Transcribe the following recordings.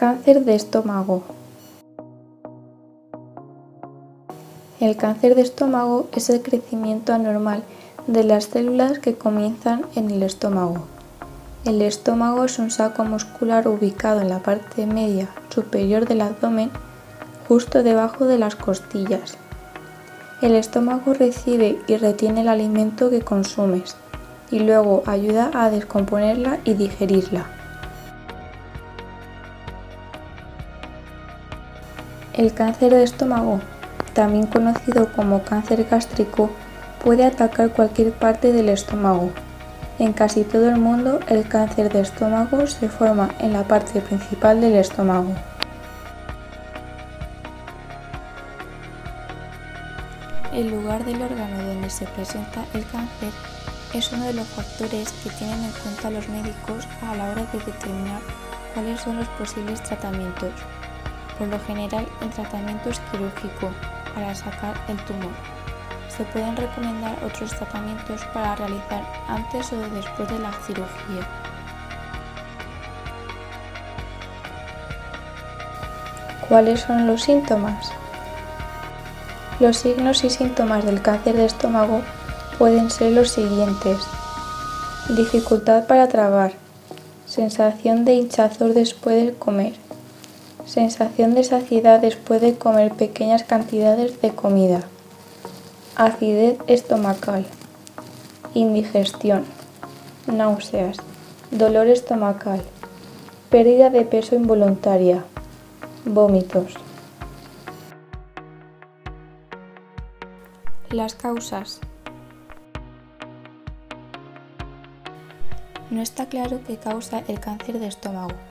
Cáncer de estómago. El cáncer de estómago es el crecimiento anormal de las células que comienzan en el estómago. El estómago es un saco muscular ubicado en la parte media superior del abdomen, justo debajo de las costillas. El estómago recibe y retiene el alimento que consumes y luego ayuda a descomponerla y digerirla. El cáncer de estómago, también conocido como cáncer gástrico, puede atacar cualquier parte del estómago. En casi todo el mundo, el cáncer de estómago se forma en la parte principal del estómago. El lugar del órgano donde se presenta el cáncer es uno de los factores que tienen en cuenta los médicos a la hora de determinar cuáles son los posibles tratamientos. Por lo general, el tratamiento es quirúrgico para sacar el tumor. Se pueden recomendar otros tratamientos para realizar antes o después de la cirugía. ¿Cuáles son los síntomas? Los signos y síntomas del cáncer de estómago pueden ser los siguientes. Dificultad para tragar. Sensación de hinchazón después de comer sensación de saciedad después de comer pequeñas cantidades de comida, acidez estomacal, indigestión, náuseas, dolor estomacal, pérdida de peso involuntaria, vómitos. Las causas. No está claro qué causa el cáncer de estómago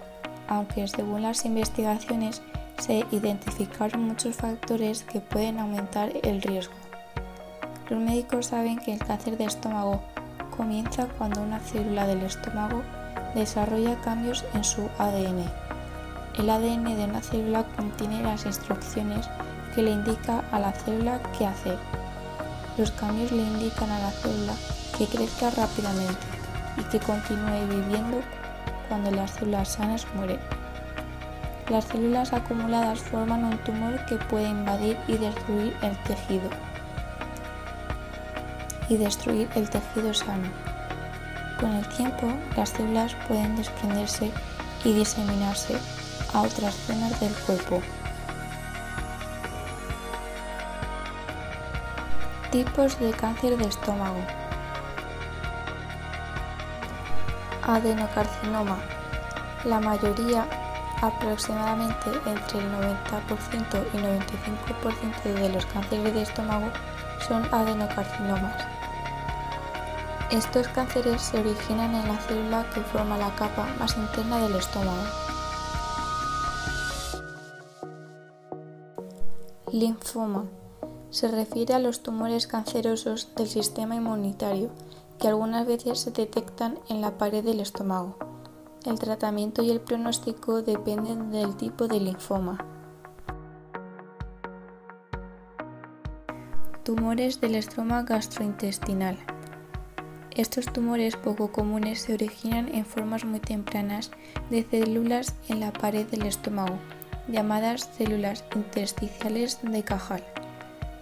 aunque según las investigaciones se identificaron muchos factores que pueden aumentar el riesgo. Los médicos saben que el cáncer de estómago comienza cuando una célula del estómago desarrolla cambios en su ADN. El ADN de una célula contiene las instrucciones que le indica a la célula qué hacer. Los cambios le indican a la célula que crezca rápidamente y que continúe viviendo cuando las células sanas mueren. Las células acumuladas forman un tumor que puede invadir y destruir el tejido y destruir el tejido sano. Con el tiempo, las células pueden desprenderse y diseminarse a otras zonas del cuerpo. Tipos de cáncer de estómago. Adenocarcinoma. La mayoría, aproximadamente entre el 90% y 95% de los cánceres de estómago son adenocarcinomas. Estos cánceres se originan en la célula que forma la capa más interna del estómago. Linfoma. Se refiere a los tumores cancerosos del sistema inmunitario que algunas veces se detectan en la pared del estómago. El tratamiento y el pronóstico dependen del tipo de linfoma. Tumores del estroma gastrointestinal. Estos tumores poco comunes se originan en formas muy tempranas de células en la pared del estómago, llamadas células intersticiales de Cajal.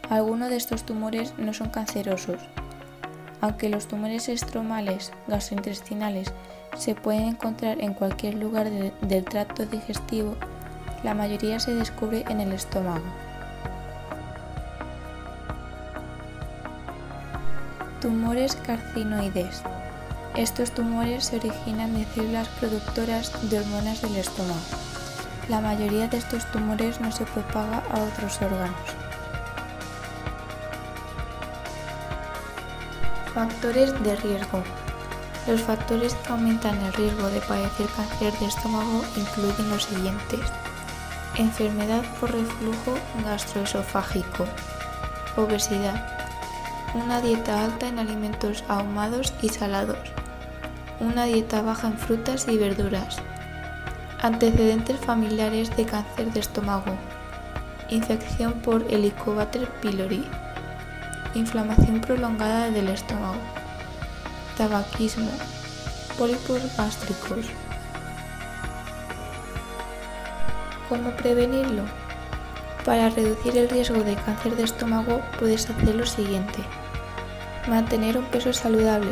Algunos de estos tumores no son cancerosos, aunque los tumores estromales gastrointestinales se pueden encontrar en cualquier lugar del tracto digestivo, la mayoría se descubre en el estómago. Tumores carcinoides. Estos tumores se originan de células productoras de hormonas del estómago. La mayoría de estos tumores no se propaga a otros órganos. Factores de riesgo. Los factores que aumentan el riesgo de padecer cáncer de estómago incluyen los siguientes. Enfermedad por reflujo gastroesofágico. Obesidad. Una dieta alta en alimentos ahumados y salados. Una dieta baja en frutas y verduras. Antecedentes familiares de cáncer de estómago. Infección por Helicobacter pylori inflamación prolongada del estómago, tabaquismo, pólipos gástricos. cómo prevenirlo? Para reducir el riesgo de cáncer de estómago puedes hacer lo siguiente. Mantener un peso saludable.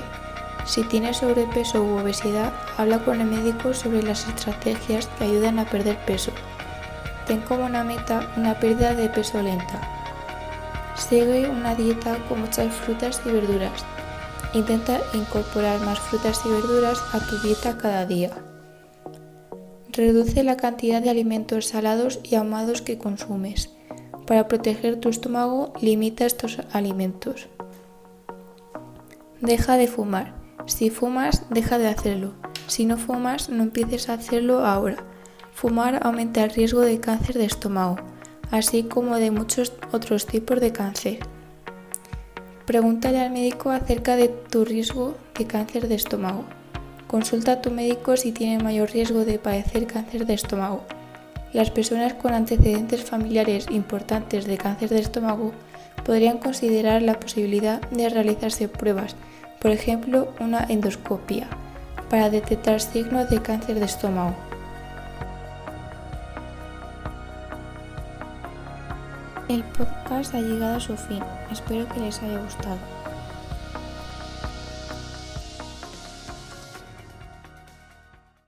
Si tienes sobrepeso u obesidad, habla con el médico sobre las estrategias que ayudan a perder peso. Ten como una meta una pérdida de peso lenta. Sigue una dieta con muchas frutas y verduras. Intenta incorporar más frutas y verduras a tu dieta cada día. Reduce la cantidad de alimentos salados y ahumados que consumes. Para proteger tu estómago, limita estos alimentos. Deja de fumar. Si fumas, deja de hacerlo. Si no fumas, no empieces a hacerlo ahora. Fumar aumenta el riesgo de cáncer de estómago, así como de muchos otros tipos de cáncer. Pregúntale al médico acerca de tu riesgo de cáncer de estómago. Consulta a tu médico si tiene mayor riesgo de padecer cáncer de estómago. Las personas con antecedentes familiares importantes de cáncer de estómago podrían considerar la posibilidad de realizarse pruebas, por ejemplo una endoscopia, para detectar signos de cáncer de estómago. El podcast ha llegado a su fin. Espero que les haya gustado.